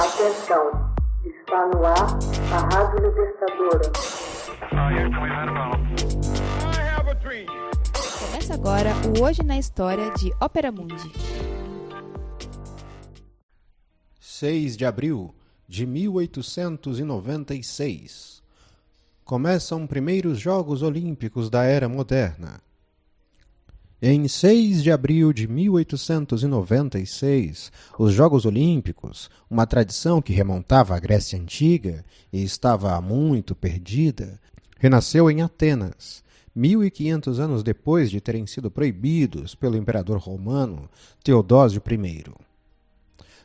Atenção, está no ar a Rádio Libertadora. Começa agora o Hoje na História de Ópera Mundi. 6 de abril de 1896. Começam primeiros Jogos Olímpicos da Era Moderna. Em 6 de abril de 1896, os Jogos Olímpicos, uma tradição que remontava à Grécia Antiga e estava muito perdida, renasceu em Atenas, 1500 anos depois de terem sido proibidos pelo imperador romano Teodósio I.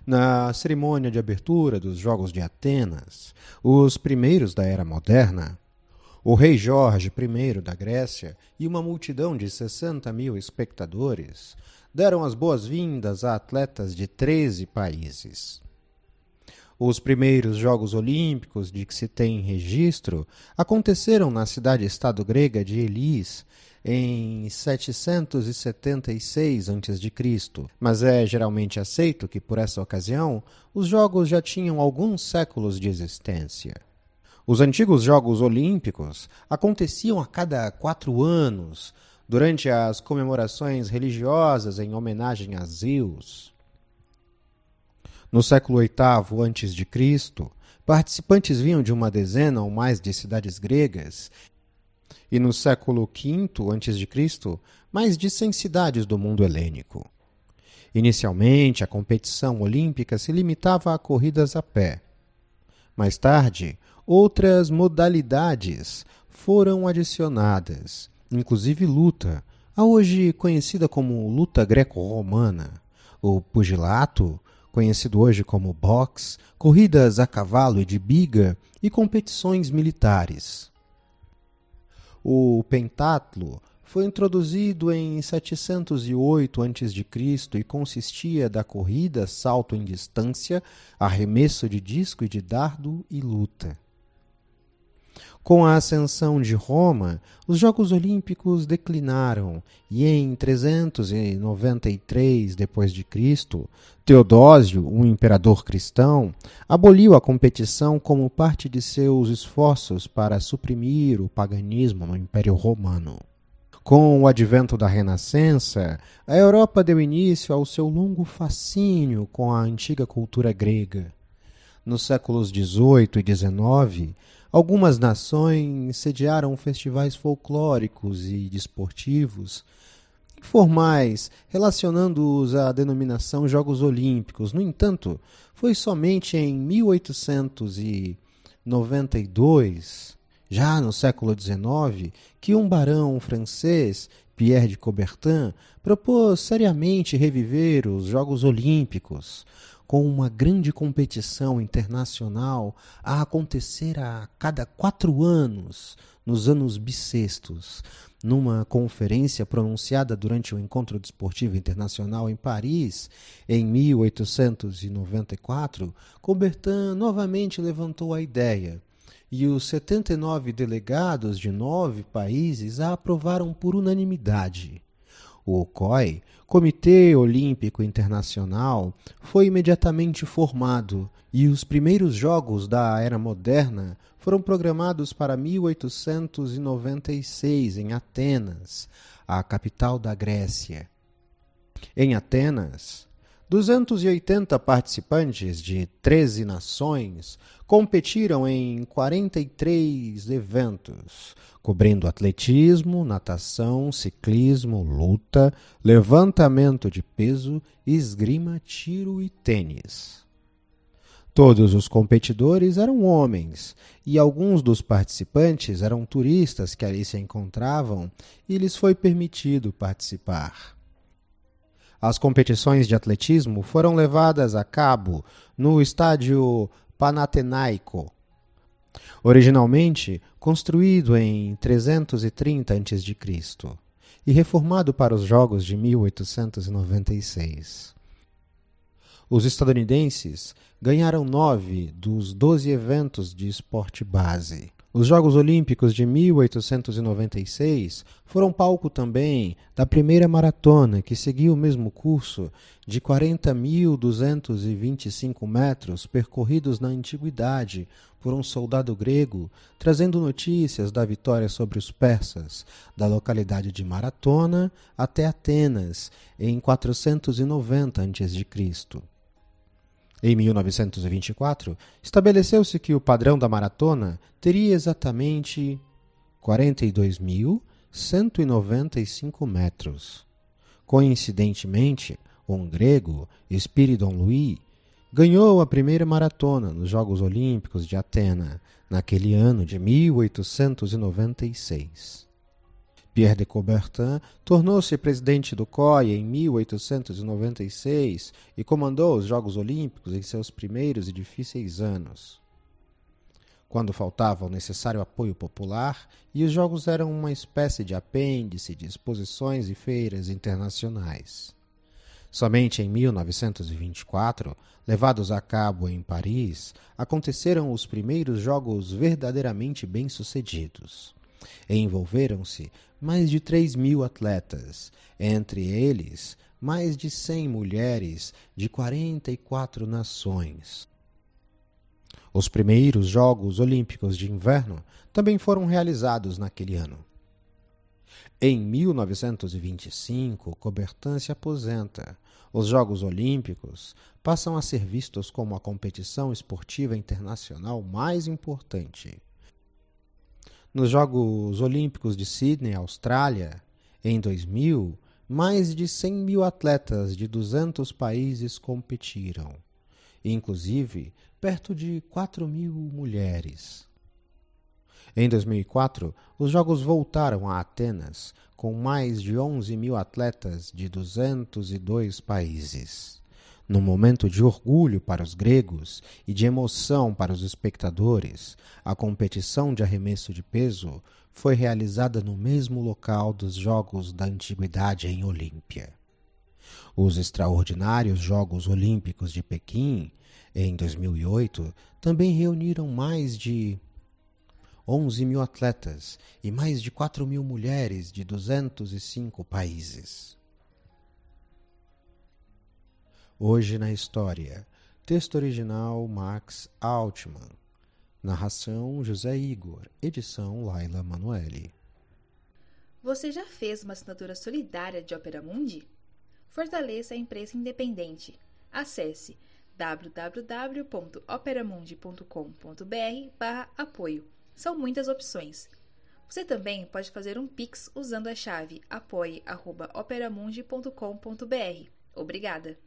Na cerimônia de abertura dos Jogos de Atenas, os primeiros da Era Moderna, o rei Jorge I da Grécia e uma multidão de 60 mil espectadores deram as boas-vindas a atletas de 13 países. Os primeiros Jogos Olímpicos de que se tem registro aconteceram na cidade-estado grega de Elis em 776 a.C., mas é geralmente aceito que, por essa ocasião, os Jogos já tinham alguns séculos de existência. Os antigos Jogos Olímpicos aconteciam a cada quatro anos, durante as comemorações religiosas em homenagem a Zeus. No século VIII a.C., participantes vinham de uma dezena ou mais de cidades gregas, e no século V a.C., mais de cem cidades do mundo helênico. Inicialmente, a competição olímpica se limitava a corridas a pé. Mais tarde, Outras modalidades foram adicionadas, inclusive luta, a hoje conhecida como luta greco-romana, o pugilato, conhecido hoje como boxe, corridas a cavalo e de biga e competições militares. O pentatlo foi introduzido em 708 a.C. e consistia da corrida, salto em distância, arremesso de disco e de dardo e luta. Com a ascensão de Roma, os Jogos Olímpicos declinaram e em 393 d.C., Teodósio, um imperador cristão, aboliu a competição como parte de seus esforços para suprimir o paganismo no Império Romano. Com o advento da Renascença, a Europa deu início ao seu longo fascínio com a antiga cultura grega. Nos séculos XVIII e XIX, Algumas nações sediaram festivais folclóricos e desportivos informais, relacionando-os à denominação Jogos Olímpicos. No entanto, foi somente em 1892, já no século XIX, que um barão francês, Pierre de Coubertin, propôs seriamente reviver os Jogos Olímpicos com uma grande competição internacional a acontecer a cada quatro anos, nos anos bissextos. Numa conferência pronunciada durante o Encontro Desportivo Internacional em Paris, em 1894, Coubertin novamente levantou a ideia e os 79 delegados de nove países a aprovaram por unanimidade. O COI, Comitê Olímpico Internacional, foi imediatamente formado e os primeiros Jogos da Era Moderna foram programados para 1896 em Atenas, a capital da Grécia. Em Atenas, 280 participantes de 13 nações competiram em 43 eventos, cobrindo atletismo, natação, ciclismo, luta, levantamento de peso, esgrima, tiro e tênis. Todos os competidores eram homens e alguns dos participantes eram turistas que ali se encontravam e lhes foi permitido participar. As competições de atletismo foram levadas a cabo no estádio Panathinaiko, originalmente construído em 330 a.C. e reformado para os Jogos de 1896. Os estadunidenses ganharam nove dos doze eventos de esporte base. Os Jogos Olímpicos de 1896 foram palco também da primeira maratona, que seguiu o mesmo curso de 40.225 metros percorridos na antiguidade por um soldado grego, trazendo notícias da vitória sobre os persas, da localidade de Maratona até Atenas, em 490 a.C. Em 1924, estabeleceu-se que o padrão da maratona teria exatamente 42.195 metros. Coincidentemente, um grego, Spiridon Louis, ganhou a primeira maratona nos Jogos Olímpicos de Atena, naquele ano de 1896. Pierre de Coubertin tornou-se presidente do COI em 1896 e comandou os Jogos Olímpicos em seus primeiros e difíceis anos. Quando faltava o necessário apoio popular e os Jogos eram uma espécie de apêndice de exposições e feiras internacionais. Somente em 1924, levados a cabo em Paris, aconteceram os primeiros Jogos verdadeiramente bem-sucedidos. Envolveram-se mais de 3 mil atletas, entre eles mais de 100 mulheres de 44 nações. Os primeiros Jogos Olímpicos de Inverno também foram realizados naquele ano. Em 1925, Coubertin se aposenta. Os Jogos Olímpicos passam a ser vistos como a competição esportiva internacional mais importante. Nos Jogos Olímpicos de Sydney, Austrália, em 2000, mais de 100 mil atletas de 200 países competiram, inclusive perto de 4 mil mulheres. Em 2004, os Jogos voltaram a Atenas, com mais de 11 mil atletas de 202 países. Num momento de orgulho para os gregos e de emoção para os espectadores, a competição de arremesso de peso foi realizada no mesmo local dos Jogos da Antiguidade em Olímpia. Os extraordinários Jogos Olímpicos de Pequim, em 2008, também reuniram mais de 11 mil atletas e mais de 4 mil mulheres de 205 países. Hoje na História. Texto original Max Altman. Narração José Igor. Edição Laila Manoeli. Você já fez uma assinatura solidária de Opera Mundi? Fortaleça a imprensa independente. Acesse www.operamundi.com.br/apoio. São muitas opções. Você também pode fazer um Pix usando a chave apoie.operamundi.com.br. Obrigada!